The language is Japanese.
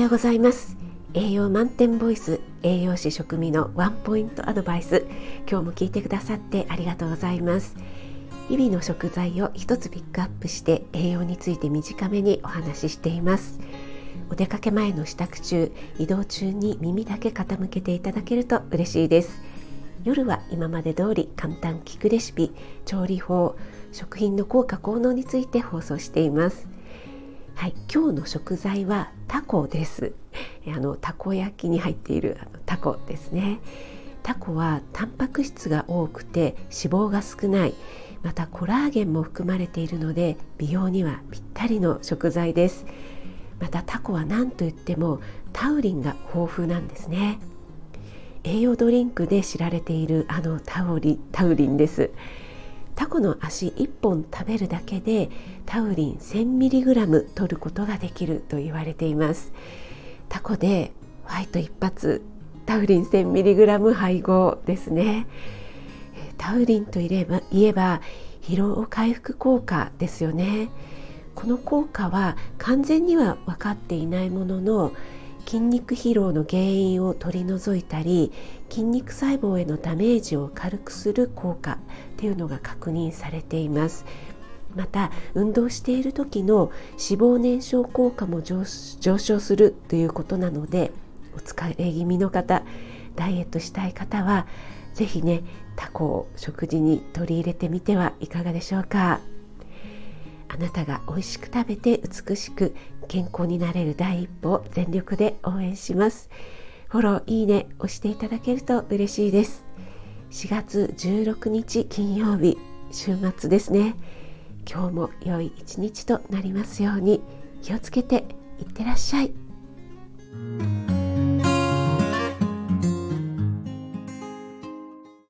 ようございます。栄養満点ボイス栄養士食味のワンポイントアドバイス。今日も聞いてくださってありがとうございます。日々の食材を一つピックアップして栄養について短めにお話ししています。お出かけ前の支度中移動中に耳だけ傾けていただけると嬉しいです。夜は今まで通り簡単聞くレシピ調理法食品の効果効能について放送しています。はい、今日の食材はタコです。あのたこ焼きに入っているあのタコですね。タコはタンパク質が多くて脂肪が少ない、またコラーゲンも含まれているので美容にはぴったりの食材です。またタコは何といってもタウリンが豊富なんですね。栄養ドリンクで知られているあのタオリタウリンです。タコの足1本食べるだけでタウリン 1000mg 取ることができると言われています。タコでホワイト一発タウリン 1000mg 配合ですね。タウリンといえば言えば疲労回復効果ですよね。この効果は完全には分かっていないものの筋肉疲労の原因を取り除いたり筋肉細胞へのダメージを軽くする効果っていうのが確認されていますまた運動している時の脂肪燃焼効果も上昇するということなのでお疲れ気味の方ダイエットしたい方は是非ねタコを食事に取り入れてみてはいかがでしょうか。あなたが美味しく食べて美しく健康になれる第一歩を全力で応援します。フォローいいね押していただけると嬉しいです。4月16日金曜日週末ですね。今日も良い一日となりますように気をつけていってらっしゃい。